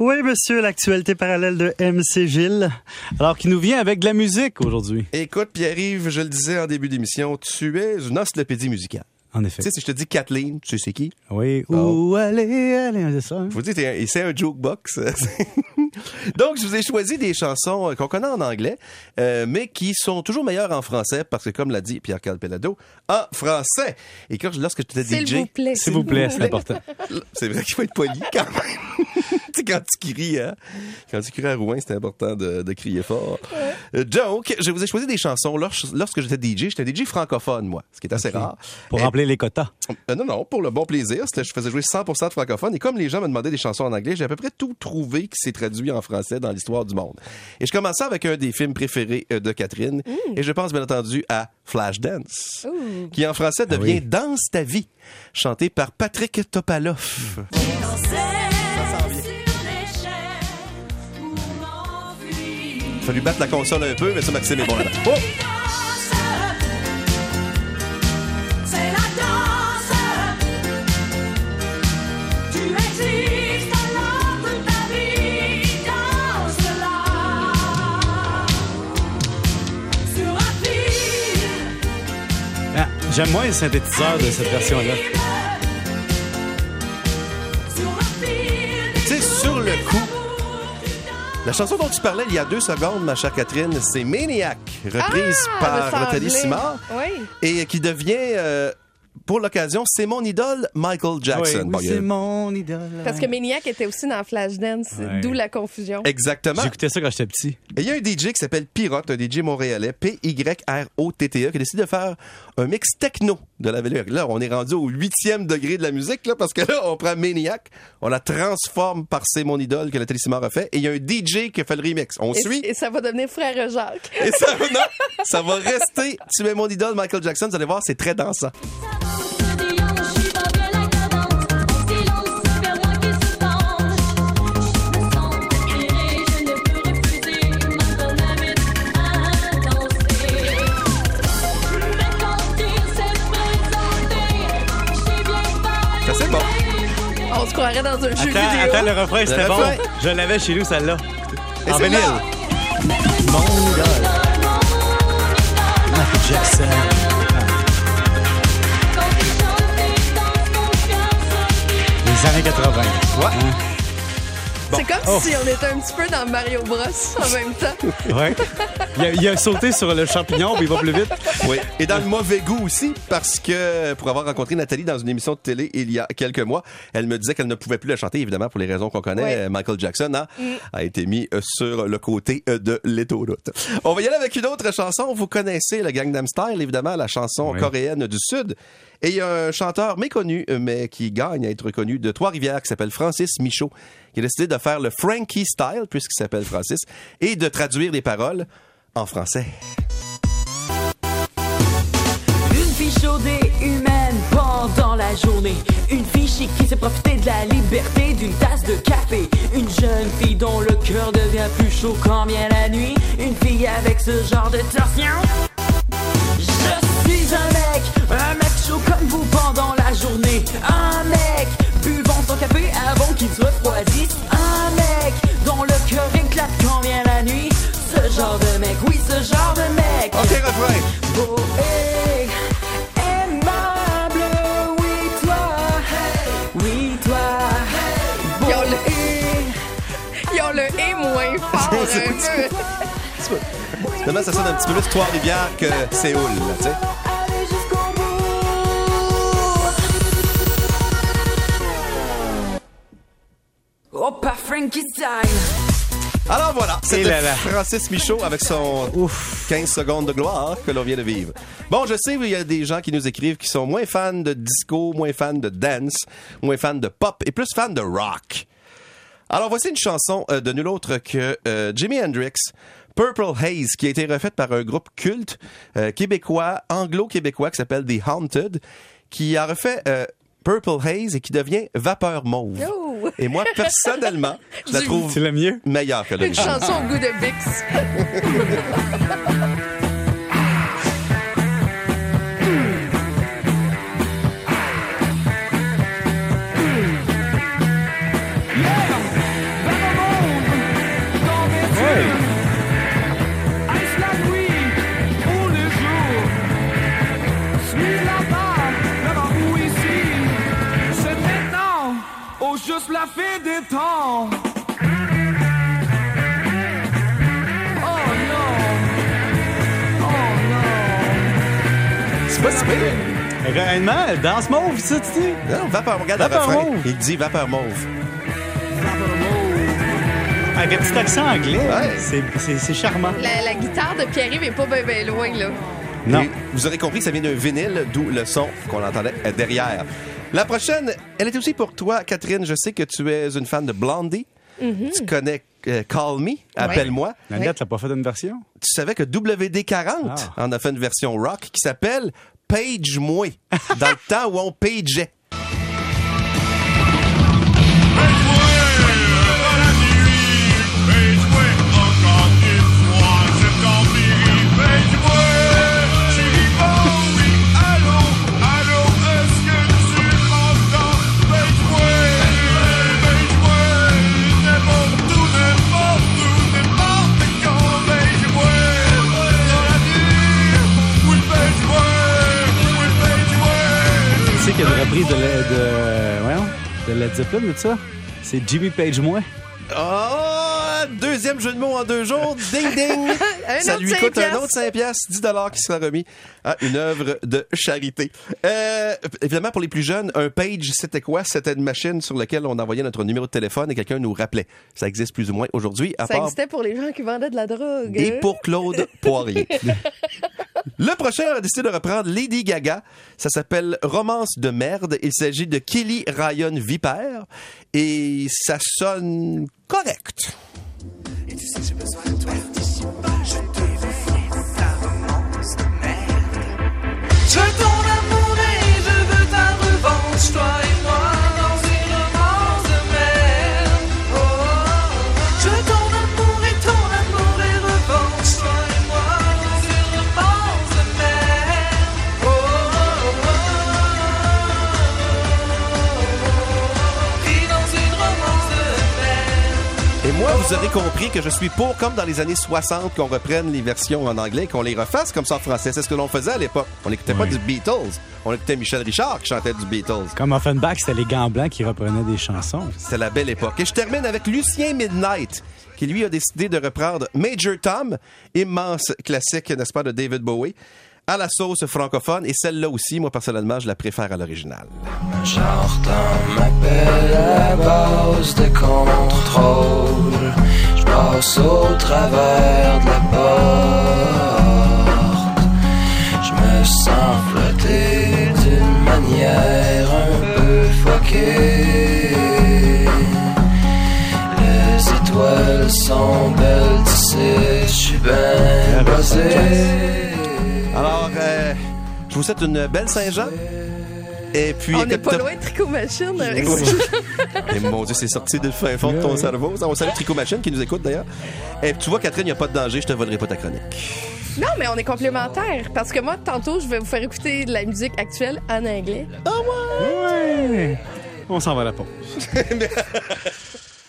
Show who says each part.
Speaker 1: Oui, monsieur, l'actualité parallèle de MC Gilles. Alors, qui nous vient avec de la musique aujourd'hui.
Speaker 2: Écoute, Pierre-Yves, je le disais en début d'émission, tu es une encyclopédie musicale.
Speaker 1: En
Speaker 2: Tu
Speaker 1: effet.
Speaker 2: sais, si je te dis Kathleen, tu sais c'est qui?
Speaker 1: Oui.
Speaker 2: Oh.
Speaker 1: Où aller, aller, c'est ça. hein?
Speaker 2: Faut dire, t'es un- c'est un jukebox. Donc, je vous ai choisi des chansons euh, qu'on connaît en anglais, euh, mais qui sont toujours meilleures en français, parce que, comme l'a dit Pierre Calpelado, en français. Et quand je, lorsque je te
Speaker 3: S'il
Speaker 2: DJ,
Speaker 3: vous plaît.
Speaker 1: S'il vous plaît, c'est important.
Speaker 2: c'est vrai qu'il faut être poli quand même. tu sais, quand tu cries, hein? Quand tu cries à Rouen, c'est important de, de crier fort. Euh, Donc, je vous ai choisi des chansons lors- lorsque j'étais DJ. J'étais DJ francophone, moi, ce qui est assez rare.
Speaker 1: Pour
Speaker 2: Et-
Speaker 1: les quotas.
Speaker 2: euh, non, non, pour le bon plaisir. Je faisais jouer 100% de francophones. Et comme les gens me demandaient des chansons en anglais, j'ai à peu près tout trouvé qui s'est traduit en français dans l'histoire du monde. Et je commençais avec un des films préférés euh, de Catherine. Et je pense bien entendu à Flashdance,
Speaker 3: Ouh.
Speaker 2: qui en français devient
Speaker 1: oui.
Speaker 2: Danse ta vie, chanté par Patrick Topaloff. Il fallu battre la console un peu, mais ça, Maxime est bon. Oh!
Speaker 1: J'aime moins le synthétiseur de cette version-là.
Speaker 2: Tu sais, sur le coup, La chanson dont tu parlais il y a deux secondes, ma chère Catherine, c'est Maniac, reprise
Speaker 3: Ah,
Speaker 2: par. Nathalie Simard,
Speaker 3: Oui.
Speaker 2: et qui devient, euh, pour l'occasion, c'est mon idole, Michael Jackson.
Speaker 1: Oui, oui, c'est mon idole.
Speaker 3: Parce que Maniac était aussi dans Flashdance,
Speaker 1: Ouais.
Speaker 3: d'où la confusion.
Speaker 2: Exactement.
Speaker 1: J'écoutais ça quand j'étais petit.
Speaker 2: Et il y a un DJ qui s'appelle Pirotte, un DJ montréalais, P-Y-R-O-T-T-E, qui a décidé de faire un mix techno de la ville. Là, on est rendu au huitième degré de la musique, là, parce que là, on prend Maniac, on la transforme par C'est mon idole que Nathalie Simard a fait, et il y a un DJ qui a fait le remix. On
Speaker 3: Et,
Speaker 2: suit.
Speaker 3: et ça va devenir Frère Jacques.
Speaker 2: Et ça, non, ça va rester. Tu es mon idole, Michael Jackson. Vous allez voir, c'est très dansant.
Speaker 3: On se croirait dans un jeu
Speaker 1: Attends,
Speaker 3: vidéo.
Speaker 1: attends, le refrain, c'était bon.
Speaker 2: refrain.
Speaker 1: Je l'avais chez nous, celle-là.
Speaker 2: Et
Speaker 1: En
Speaker 2: c'est
Speaker 1: vinyle. Mon idole. Michael Jackson. Les années 80.
Speaker 2: Ouais.
Speaker 3: C'est comme
Speaker 1: Oh.
Speaker 3: si on était un petit peu dans Mario Bros en même temps.
Speaker 1: Ouais. Il a, il a sauté sur le champignon, puis il va plus vite.
Speaker 2: Oui. Et dans le mauvais goût aussi, parce que pour avoir rencontré Nathalie dans une émission de télé il y a quelques mois, elle me disait qu'elle ne pouvait plus la chanter, évidemment, pour les raisons qu'on connaît.
Speaker 3: Ouais.
Speaker 2: Michael Jackson hein, a été mis euh, sur le côté euh, de l'autoroute. On va y aller avec une autre chanson. Vous connaissez le Gangnam Style, évidemment, la chanson
Speaker 1: Oui.
Speaker 2: coréenne du Sud. Et il y a un chanteur méconnu, euh, mais qui gagne à être connu, de Trois-Rivières, qui s'appelle Francis Michaud, qui a décidé de faire le Frankie Style, puisqu'il s'appelle Francis, et de traduire les paroles en français.
Speaker 4: Une fille chaude et humaine pendant la journée. Une fille chic qui sait profiter de la liberté d'une tasse de café. Une jeune fille dont le cœur devient plus chaud quand vient la nuit. Une fille avec ce genre de torsion. Je suis un mec, un mec chaud comme vous pendant la journée. Un mec buvant son café avant qu'il se refroidisse. Un mec dont le cœur éclate quand vient la nuit. Ce genre de mec, oui, ce genre de mec.
Speaker 2: OK, refrain.
Speaker 4: Beau et aimable, oui toi, oui toi. Beau
Speaker 3: ont le-
Speaker 4: et
Speaker 3: Ils ont le et moins fort.
Speaker 2: Finalement, ça sonne un petit peu plus Trois-Rivières que Séoul, là, tu sais.
Speaker 4: Frankie Style.
Speaker 2: Alors voilà, c'était. Francis Michaud avec son 15 secondes de gloire que l'on vient de vivre. Bon, je sais, il y a des gens qui nous écrivent qui sont moins fans de disco, moins fans de dance, moins fans de pop et plus fans de rock. Alors voici une chanson euh, de nul autre que euh, Jimi Hendrix, Purple Haze, qui a été refaite par un groupe culte euh, québécois, anglo-québécois qui s'appelle The Haunted, qui a refait euh, Purple Haze et qui devient Vapeur Mauve. Et moi, personnellement, je la trouve
Speaker 1: le mieux.
Speaker 2: meilleure que
Speaker 3: Une
Speaker 2: l'original.
Speaker 3: chanson au goût de Bix.
Speaker 4: juste la fée des temps.
Speaker 2: Oh oh c'est pas si pire.
Speaker 1: Réellement, danse mauve, ça, tu dis?
Speaker 2: Non, vapeur, regarde
Speaker 1: vapeur. Mauve.
Speaker 2: Il dit vapeur mauve. Vapeur mauve.
Speaker 1: Avec un petit accent anglais, c'est charmant.
Speaker 3: La, guitare de Pierre-Yves n'est pas bien loin, là.
Speaker 1: Non.
Speaker 2: Vous aurez compris ça vient d'un vinyle, d'où le son qu'on entendait derrière. La prochaine, elle est aussi pour toi, Catherine. Je sais que tu es une fan de Blondie. Tu connais euh, Call Me, Appelle-moi.
Speaker 1: Nanette, t'as pas fait une version?
Speaker 2: Tu savais que WD-40
Speaker 1: Ah.
Speaker 2: en a fait une version rock qui s'appelle Page Moi, dans le temps où on pageait.
Speaker 1: Qu'il y a une reprise de, Led- de, voyons, de Led Zeppelin, de ça? C'est Jimmy Page moi.
Speaker 2: Oh! Deuxième jeu de mots en deux jours. Ding, ding! Ça lui
Speaker 3: 5
Speaker 2: coûte un autre 5 piastres, 10 dollars qui sera remis à une œuvre de charité. Euh, évidemment, pour les plus jeunes, un page, c'était quoi? C'était une machine sur laquelle on envoyait notre numéro de téléphone et quelqu'un nous rappelait. Ça existe plus ou moins aujourd'hui, à
Speaker 3: Ça
Speaker 2: part
Speaker 3: existait pour les gens qui vendaient de la drogue.
Speaker 2: et
Speaker 3: hein?
Speaker 2: pour Claude Poirier. Le prochain a décidé de reprendre Lady Gaga. Ça s'appelle Romance de merde. Il s'agit de Kelly Ryan Viper et ça sonne correct. Vous aurez compris que je suis pour, comme dans les années 60, qu'on reprenne les versions en anglais, qu'on les refasse comme ça en français. C'est ce que l'on faisait à l'époque. On n'écoutait pas du Beatles. On écoutait Michel Richard qui chantait du Beatles.
Speaker 1: Comme Offenbach, c'était les gants blancs qui reprenaient des chansons.
Speaker 2: C'était la belle époque. Et je termine avec Lucien Midnight, qui lui a décidé de reprendre Major Tom, immense classique, n'est-ce pas, de David Bowie, à la sauce francophone. Et celle-là aussi, moi, personnellement, je la préfère à l'original.
Speaker 5: J'entends à base de contrôle. Je passe au travers de la porte. Je me sens flotter d'une manière je
Speaker 2: vous souhaite une belle Saint-Jean. Et puis,
Speaker 3: On n'est pas loin de Tricot Machine avec
Speaker 2: Oui.
Speaker 3: ça.
Speaker 2: Et mon Dieu, c'est sorti du fin fond de ton cerveau. Ça, on salue Tricot Machine qui nous écoute d'ailleurs. Et tu vois, Catherine, il n'y a pas de danger, je te volerai pas ta chronique.
Speaker 3: Non, mais on est complémentaires. Parce que moi, tantôt, je vais vous faire écouter de la musique actuelle en anglais.
Speaker 1: Ouais. On s'en va à la pause.